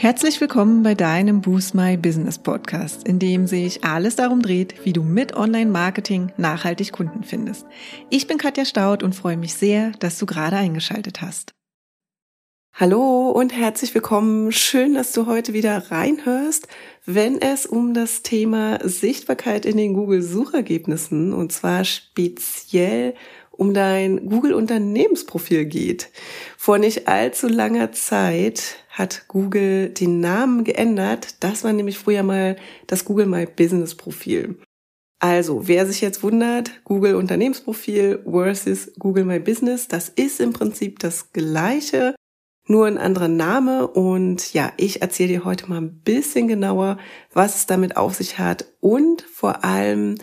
Herzlich willkommen bei deinem Boost My Business Podcast, in dem sich alles darum dreht, wie du mit Online-Marketing nachhaltig Kunden findest. Ich bin Katja Staud und freue mich sehr, dass du gerade eingeschaltet hast. Hallo und herzlich willkommen. Schön, dass du heute wieder reinhörst, wenn es um das Thema Sichtbarkeit in den Google-Suchergebnissen und zwar speziell um dein Google-Unternehmensprofil geht. Vor nicht allzu langer Zeit hat Google den Namen geändert. Das war nämlich früher mal das Google My Business Profil. Also, wer sich jetzt wundert, Google Unternehmensprofil versus Google My Business, das ist im Prinzip das gleiche, nur ein anderer Name. Und ja, ich erzähle dir heute mal ein bisschen genauer, was es damit auf sich hat und vor allem,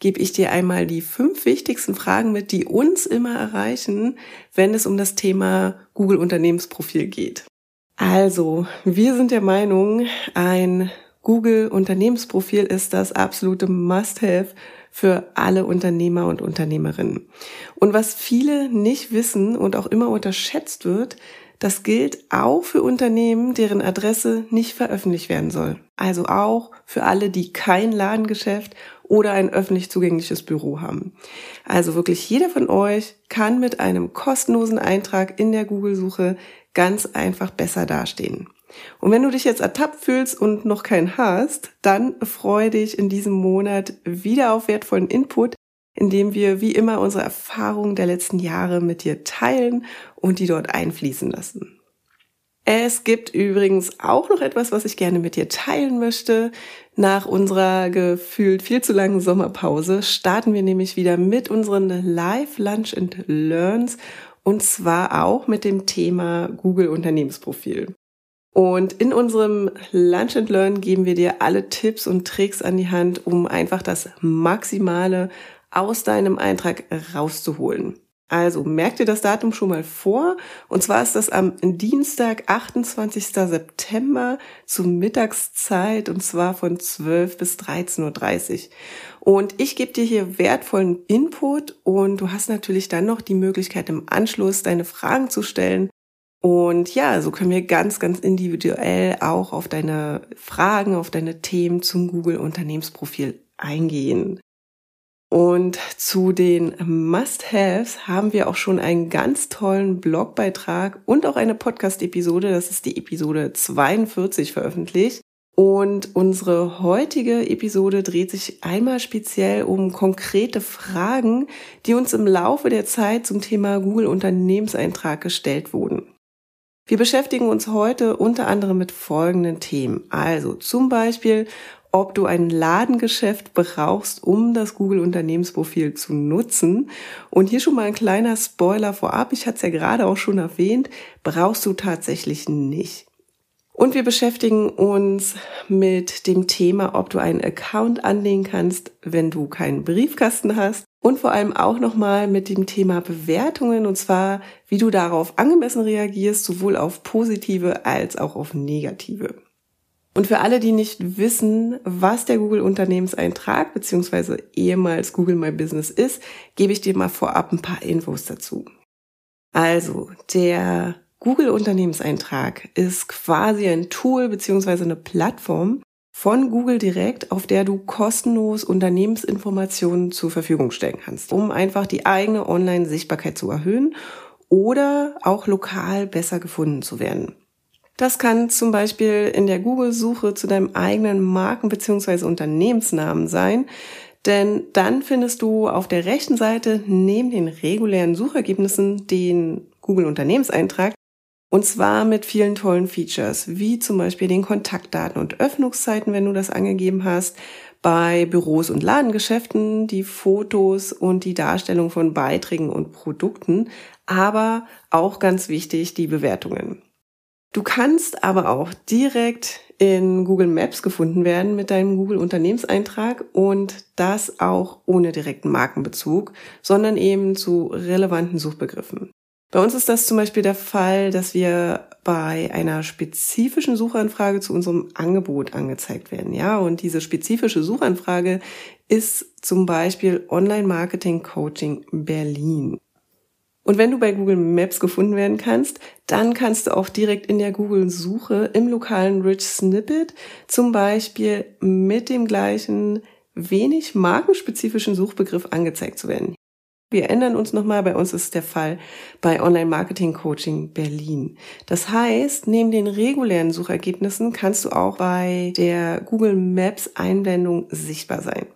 gebe ich dir einmal die fünf wichtigsten Fragen mit, die uns immer erreichen, wenn es um das Thema Google Unternehmensprofil geht. Also, wir sind der Meinung, ein Google Unternehmensprofil ist das absolute Must-Have für alle Unternehmer und Unternehmerinnen. Und was viele nicht wissen und auch immer unterschätzt wird, das gilt auch für Unternehmen, deren Adresse nicht veröffentlicht werden soll. Also auch für alle, die kein Ladengeschäft oder ein öffentlich zugängliches Büro haben. Also wirklich jeder von euch kann mit einem kostenlosen Eintrag in der Google-Suche ganz einfach besser dastehen. Und wenn du dich jetzt ertappt fühlst und noch keinen hast, dann freue dich in diesem Monat wieder auf wertvollen Input, indem wir wie immer unsere Erfahrungen der letzten Jahre mit dir teilen und die dort einfließen lassen. Es gibt übrigens auch noch etwas, was ich gerne mit dir teilen möchte. Nach unserer gefühlt viel zu langen Sommerpause starten wir nämlich wieder mit unseren Live Lunch and Learns und zwar auch mit dem Thema Google Unternehmensprofil. Und in unserem Lunch and Learn geben wir dir alle Tipps und Tricks an die Hand, um einfach das Maximale aus deinem Eintrag rauszuholen. Also merk dir das Datum schon mal vor. Und zwar ist das am Dienstag, 28. September zur Mittagszeit und zwar von 12 bis 13.30 Uhr. Und ich gebe dir hier wertvollen Input und du hast natürlich dann noch die Möglichkeit im Anschluss deine Fragen zu stellen. Und ja, so können wir ganz, ganz individuell auch auf deine Fragen, auf deine Themen zum Google Unternehmensprofil eingehen. Und zu den Must-Haves haben wir auch schon einen ganz tollen Blogbeitrag und auch eine Podcast-Episode. Das ist die Episode 42 veröffentlicht. Und unsere heutige Episode dreht sich einmal speziell um konkrete Fragen, die uns im Laufe der Zeit zum Thema Google Unternehmenseintrag gestellt wurden. Wir beschäftigen uns heute unter anderem mit folgenden Themen. Also zum Beispiel, ob du ein Ladengeschäft brauchst, um das Google Unternehmensprofil zu nutzen. Und hier schon mal ein kleiner Spoiler vorab. Ich hatte es ja gerade auch schon erwähnt. Brauchst du tatsächlich nicht. Und wir beschäftigen uns mit dem Thema, ob du einen Account anlegen kannst, wenn du keinen Briefkasten hast. Und vor allem auch nochmal mit dem Thema Bewertungen und zwar, wie du darauf angemessen reagierst, sowohl auf positive als auch auf negative. Und für alle, die nicht wissen, was der Google Unternehmenseintrag bzw. ehemals Google My Business ist, gebe ich dir mal vorab ein paar Infos dazu. Also, der Google Unternehmenseintrag ist quasi ein Tool bzw. eine Plattform von Google direkt, auf der du kostenlos Unternehmensinformationen zur Verfügung stellen kannst, um einfach die eigene Online-Sichtbarkeit zu erhöhen oder auch lokal besser gefunden zu werden. Das kann zum Beispiel in der Google-Suche zu deinem eigenen Marken- bzw. Unternehmensnamen sein, denn dann findest du auf der rechten Seite neben den regulären Suchergebnissen den Google-Unternehmenseintrag und zwar mit vielen tollen Features, wie zum Beispiel den Kontaktdaten und Öffnungszeiten, wenn du das angegeben hast, bei Büros und Ladengeschäften, die Fotos und die Darstellung von Beiträgen und Produkten, aber auch ganz wichtig, die Bewertungen. Du kannst aber auch direkt in Google Maps gefunden werden mit deinem Google Unternehmenseintrag und das auch ohne direkten Markenbezug, sondern eben zu relevanten Suchbegriffen. Bei uns ist das zum Beispiel der Fall, dass wir bei einer spezifischen Suchanfrage zu unserem Angebot angezeigt werden. Ja, und diese spezifische Suchanfrage ist zum Beispiel Online Marketing Coaching Berlin. Und wenn du bei Google Maps gefunden werden kannst, dann kannst du auch direkt in der Google-Suche im lokalen Rich Snippet zum Beispiel mit dem gleichen wenig markenspezifischen Suchbegriff angezeigt zu werden. Wir ändern uns nochmal, bei uns ist der Fall bei Online Marketing Coaching Berlin. Das heißt, neben den regulären Suchergebnissen kannst du auch bei der Google Maps Einblendung sichtbar sein.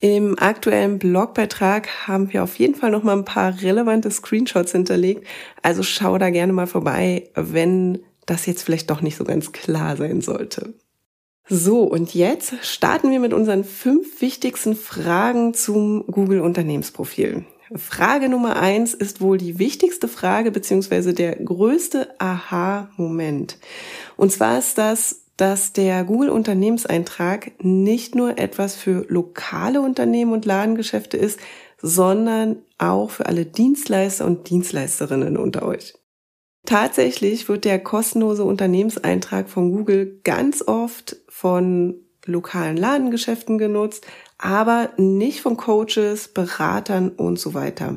Im aktuellen Blogbeitrag haben wir auf jeden Fall noch mal ein paar relevante Screenshots hinterlegt. Also schau da gerne mal vorbei, wenn das jetzt vielleicht doch nicht so ganz klar sein sollte. So, und jetzt starten wir mit unseren fünf wichtigsten Fragen zum Google Unternehmensprofil. Frage Nummer eins ist wohl die wichtigste Frage beziehungsweise der größte Aha-Moment. Und zwar ist das, dass der Google-Unternehmenseintrag nicht nur etwas für lokale Unternehmen und Ladengeschäfte ist, sondern auch für alle Dienstleister und Dienstleisterinnen unter euch. Tatsächlich wird der kostenlose Unternehmenseintrag von Google ganz oft von lokalen Ladengeschäften genutzt, aber nicht von Coaches, Beratern und so weiter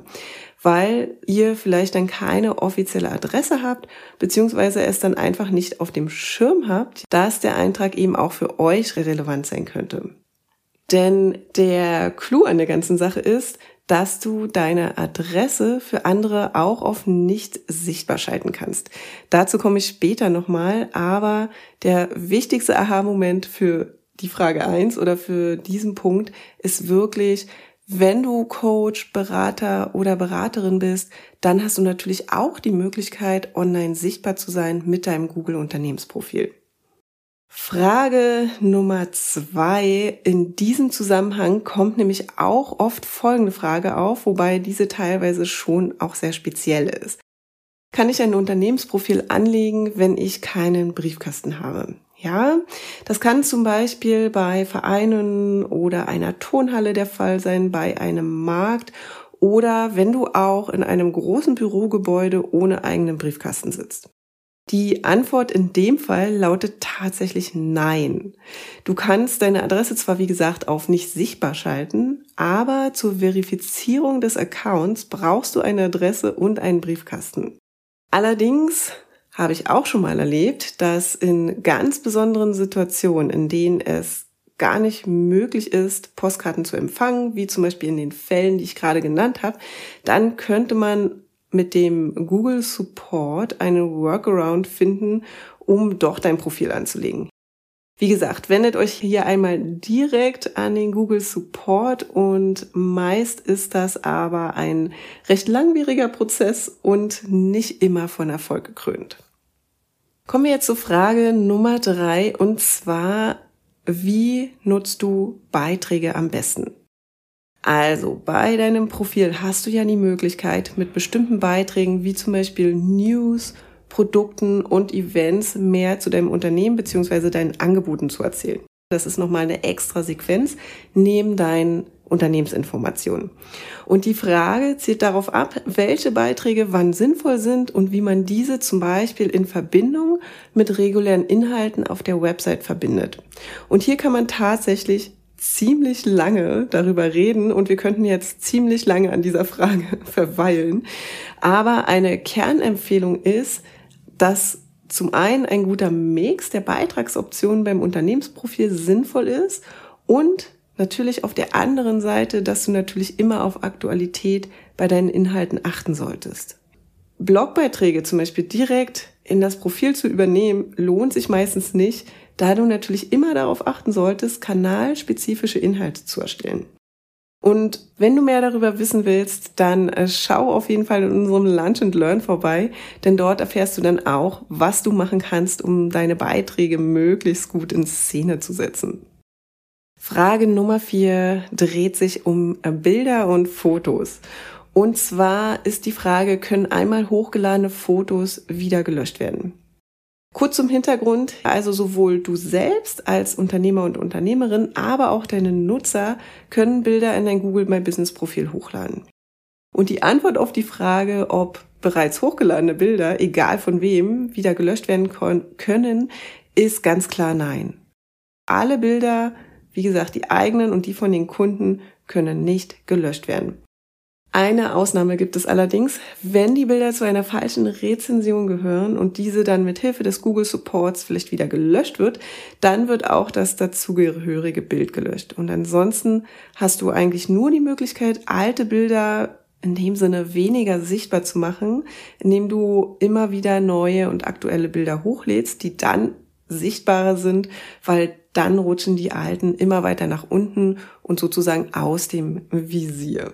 weil ihr vielleicht dann keine offizielle Adresse habt, beziehungsweise es dann einfach nicht auf dem Schirm habt, dass der Eintrag eben auch für euch relevant sein könnte. Denn der Clou an der ganzen Sache ist, dass du deine Adresse für andere auch auf nicht sichtbar schalten kannst. Dazu komme ich später nochmal, aber der wichtigste Aha-Moment für die Frage eins oder für diesen Punkt ist wirklich, wenn du Coach, Berater oder Beraterin bist, dann hast du natürlich auch die Möglichkeit, online sichtbar zu sein mit deinem Google Unternehmensprofil. Frage Nummer zwei. In diesem Zusammenhang kommt nämlich auch oft folgende Frage auf, wobei diese teilweise schon auch sehr speziell ist. Kann ich ein Unternehmensprofil anlegen, wenn ich keinen Briefkasten habe? Ja, das kann zum Beispiel bei Vereinen oder einer Turnhalle der Fall sein, bei einem Markt oder wenn du auch in einem großen Bürogebäude ohne eigenen Briefkasten sitzt. Die Antwort in dem Fall lautet tatsächlich nein. Du kannst deine Adresse zwar wie gesagt auf nicht sichtbar schalten, aber zur Verifizierung des Accounts brauchst du eine Adresse und einen Briefkasten. Allerdings habe ich auch schon mal erlebt, dass in ganz besonderen Situationen, in denen es gar nicht möglich ist, Postkarten zu empfangen, wie zum Beispiel in den Fällen, die ich gerade genannt habe, dann könnte man mit dem Google Support einen Workaround finden, um doch dein Profil anzulegen. Wie gesagt, wendet euch hier einmal direkt an den Google Support und meist ist das aber ein recht langwieriger Prozess und nicht immer von Erfolg gekrönt. Kommen wir jetzt zur Frage Nummer drei und zwar, wie nutzt du Beiträge am besten? Also bei deinem Profil hast du ja die Möglichkeit, mit bestimmten Beiträgen wie zum Beispiel News, Produkten und Events mehr zu deinem Unternehmen beziehungsweise deinen Angeboten zu erzählen. Das ist nochmal eine extra Sequenz neben deinen Unternehmensinformationen. Und die Frage zielt darauf ab, welche Beiträge wann sinnvoll sind und wie man diese zum Beispiel in Verbindung mit regulären Inhalten auf der Website verbindet. Und hier kann man tatsächlich ziemlich lange darüber reden und wir könnten jetzt ziemlich lange an dieser Frage verweilen. Aber eine Kernempfehlung ist, dass zum einen ein guter Mix der Beitragsoptionen beim Unternehmensprofil sinnvoll ist und natürlich auf der anderen Seite, dass du natürlich immer auf Aktualität bei deinen Inhalten achten solltest. Blogbeiträge zum Beispiel direkt in das Profil zu übernehmen, lohnt sich meistens nicht, da du natürlich immer darauf achten solltest, kanalspezifische Inhalte zu erstellen. Und wenn du mehr darüber wissen willst, dann äh, schau auf jeden Fall in unserem Lunch and Learn vorbei, denn dort erfährst du dann auch, was du machen kannst, um deine Beiträge möglichst gut in Szene zu setzen. Frage Nummer vier dreht sich um äh, Bilder und Fotos. Und zwar ist die Frage, können einmal hochgeladene Fotos wieder gelöscht werden? Kurz zum Hintergrund, also sowohl du selbst als Unternehmer und Unternehmerin, aber auch deine Nutzer können Bilder in dein Google My Business Profil hochladen. Und die Antwort auf die Frage, ob bereits hochgeladene Bilder, egal von wem, wieder gelöscht werden können, ist ganz klar nein. Alle Bilder, wie gesagt, die eigenen und die von den Kunden, können nicht gelöscht werden. Eine Ausnahme gibt es allerdings, wenn die Bilder zu einer falschen Rezension gehören und diese dann mit Hilfe des Google Supports vielleicht wieder gelöscht wird, dann wird auch das dazugehörige Bild gelöscht. Und ansonsten hast du eigentlich nur die Möglichkeit, alte Bilder in dem Sinne weniger sichtbar zu machen, indem du immer wieder neue und aktuelle Bilder hochlädst, die dann sichtbarer sind, weil dann rutschen die alten immer weiter nach unten und sozusagen aus dem Visier.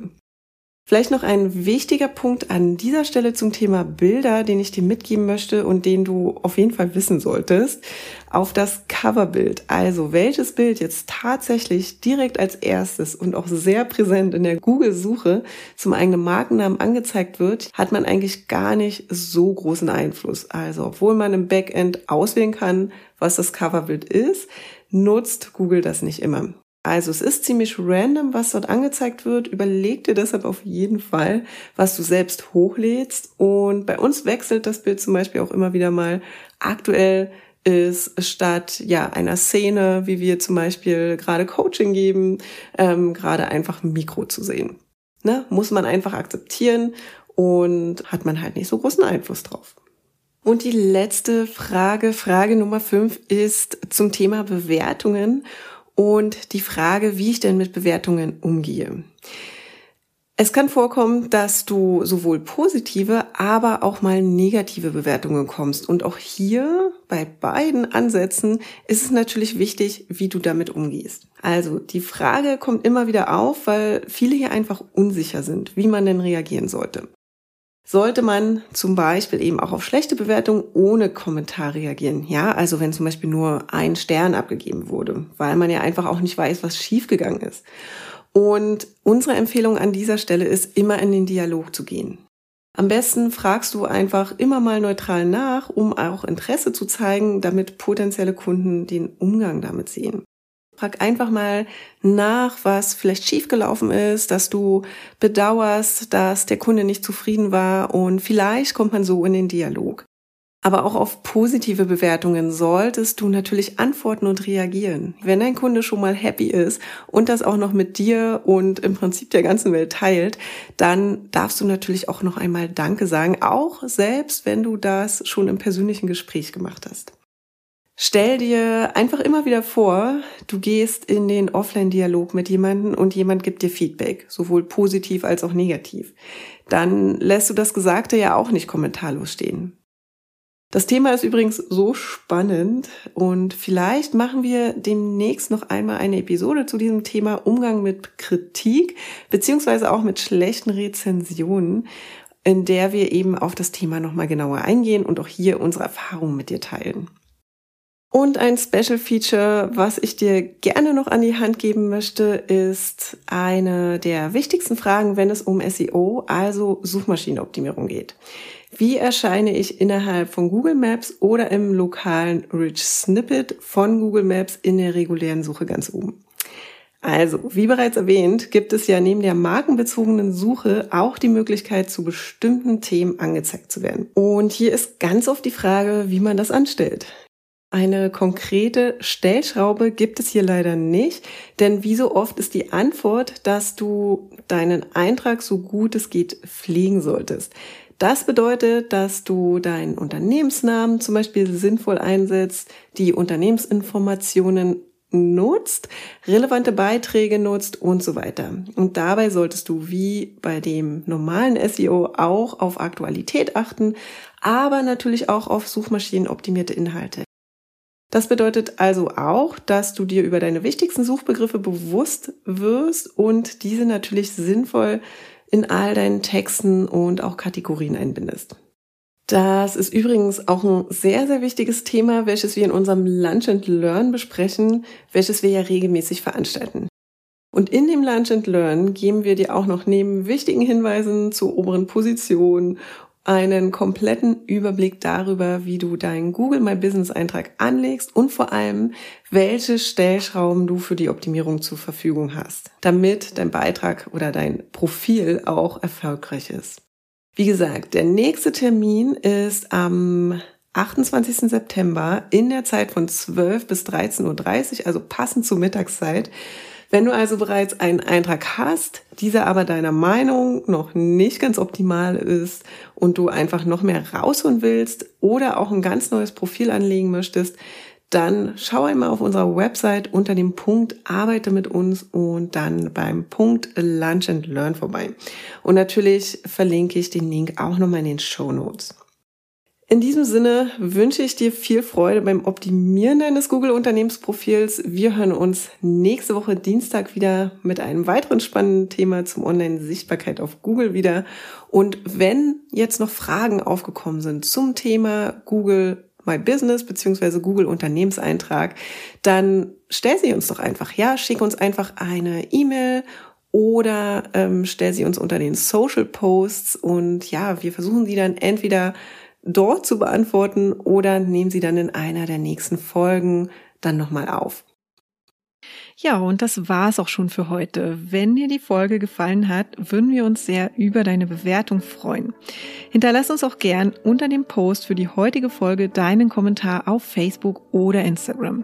Vielleicht noch ein wichtiger Punkt an dieser Stelle zum Thema Bilder, den ich dir mitgeben möchte und den du auf jeden Fall wissen solltest, auf das Coverbild. Also welches Bild jetzt tatsächlich direkt als erstes und auch sehr präsent in der Google-Suche zum eigenen Markennamen angezeigt wird, hat man eigentlich gar nicht so großen Einfluss. Also obwohl man im Backend auswählen kann, was das Coverbild ist, nutzt Google das nicht immer. Also es ist ziemlich random, was dort angezeigt wird. Überleg dir deshalb auf jeden Fall, was du selbst hochlädst. Und bei uns wechselt das Bild zum Beispiel auch immer wieder mal. Aktuell ist statt ja einer Szene, wie wir zum Beispiel gerade Coaching geben, ähm, gerade einfach ein Mikro zu sehen. Ne? Muss man einfach akzeptieren und hat man halt nicht so großen Einfluss drauf. Und die letzte Frage, Frage Nummer fünf, ist zum Thema Bewertungen und die Frage, wie ich denn mit Bewertungen umgehe. Es kann vorkommen, dass du sowohl positive, aber auch mal negative Bewertungen kommst. Und auch hier bei beiden Ansätzen ist es natürlich wichtig, wie du damit umgehst. Also die Frage kommt immer wieder auf, weil viele hier einfach unsicher sind, wie man denn reagieren sollte sollte man zum Beispiel eben auch auf schlechte Bewertungen ohne Kommentar reagieren. Ja, also wenn zum Beispiel nur ein Stern abgegeben wurde, weil man ja einfach auch nicht weiß, was schiefgegangen ist. Und unsere Empfehlung an dieser Stelle ist, immer in den Dialog zu gehen. Am besten fragst du einfach immer mal neutral nach, um auch Interesse zu zeigen, damit potenzielle Kunden den Umgang damit sehen. Frag einfach mal nach, was vielleicht schiefgelaufen ist, dass du bedauerst, dass der Kunde nicht zufrieden war und vielleicht kommt man so in den Dialog. Aber auch auf positive Bewertungen solltest du natürlich antworten und reagieren. Wenn dein Kunde schon mal happy ist und das auch noch mit dir und im Prinzip der ganzen Welt teilt, dann darfst du natürlich auch noch einmal Danke sagen, auch selbst wenn du das schon im persönlichen Gespräch gemacht hast. Stell dir einfach immer wieder vor, du gehst in den Offline-Dialog mit jemandem und jemand gibt dir Feedback, sowohl positiv als auch negativ. Dann lässt du das Gesagte ja auch nicht kommentarlos stehen. Das Thema ist übrigens so spannend und vielleicht machen wir demnächst noch einmal eine Episode zu diesem Thema Umgang mit Kritik beziehungsweise auch mit schlechten Rezensionen, in der wir eben auf das Thema nochmal genauer eingehen und auch hier unsere Erfahrungen mit dir teilen. Und ein Special Feature, was ich dir gerne noch an die Hand geben möchte, ist eine der wichtigsten Fragen, wenn es um SEO, also Suchmaschinenoptimierung geht. Wie erscheine ich innerhalb von Google Maps oder im lokalen Rich Snippet von Google Maps in der regulären Suche ganz oben? Also, wie bereits erwähnt, gibt es ja neben der markenbezogenen Suche auch die Möglichkeit, zu bestimmten Themen angezeigt zu werden. Und hier ist ganz oft die Frage, wie man das anstellt. Eine konkrete Stellschraube gibt es hier leider nicht, denn wie so oft ist die Antwort, dass du deinen Eintrag so gut es geht pflegen solltest. Das bedeutet, dass du deinen Unternehmensnamen zum Beispiel sinnvoll einsetzt, die Unternehmensinformationen nutzt, relevante Beiträge nutzt und so weiter. Und dabei solltest du wie bei dem normalen SEO auch auf Aktualität achten, aber natürlich auch auf suchmaschinenoptimierte Inhalte. Das bedeutet also auch, dass du dir über deine wichtigsten Suchbegriffe bewusst wirst und diese natürlich sinnvoll in all deinen Texten und auch Kategorien einbindest. Das ist übrigens auch ein sehr, sehr wichtiges Thema, welches wir in unserem Lunch and Learn besprechen, welches wir ja regelmäßig veranstalten. Und in dem Lunch and Learn geben wir dir auch noch neben wichtigen Hinweisen zur oberen Position einen kompletten Überblick darüber, wie du deinen Google My Business Eintrag anlegst und vor allem, welche Stellschrauben du für die Optimierung zur Verfügung hast, damit dein Beitrag oder dein Profil auch erfolgreich ist. Wie gesagt, der nächste Termin ist am 28. September in der Zeit von 12 bis 13.30 Uhr, also passend zur Mittagszeit Wenn du also bereits einen Eintrag hast, dieser aber deiner Meinung noch nicht ganz optimal ist und du einfach noch mehr rausholen willst oder auch ein ganz neues Profil anlegen möchtest, dann schau einmal auf unserer Website unter dem Punkt Arbeite mit uns und dann beim Punkt Lunch and Learn vorbei. Und natürlich verlinke ich den Link auch nochmal in den Show Notes. In diesem Sinne wünsche ich dir viel Freude beim Optimieren deines Google-Unternehmensprofils. Wir hören uns nächste Woche Dienstag wieder mit einem weiteren spannenden Thema zum Online-Sichtbarkeit auf Google wieder. Und wenn jetzt noch Fragen aufgekommen sind zum Thema Google My Business beziehungsweise Google Unternehmenseintrag, dann stell sie uns doch einfach. Ja, schick uns einfach eine E-Mail oder ähm, stell sie uns unter den Social Posts und ja, wir versuchen sie dann entweder dort zu beantworten oder nehmen sie dann in einer der nächsten Folgen dann nochmal auf. Ja, und das war's auch schon für heute. Wenn dir die Folge gefallen hat, würden wir uns sehr über deine Bewertung freuen. Hinterlass uns auch gern unter dem Post für die heutige Folge deinen Kommentar auf Facebook oder Instagram.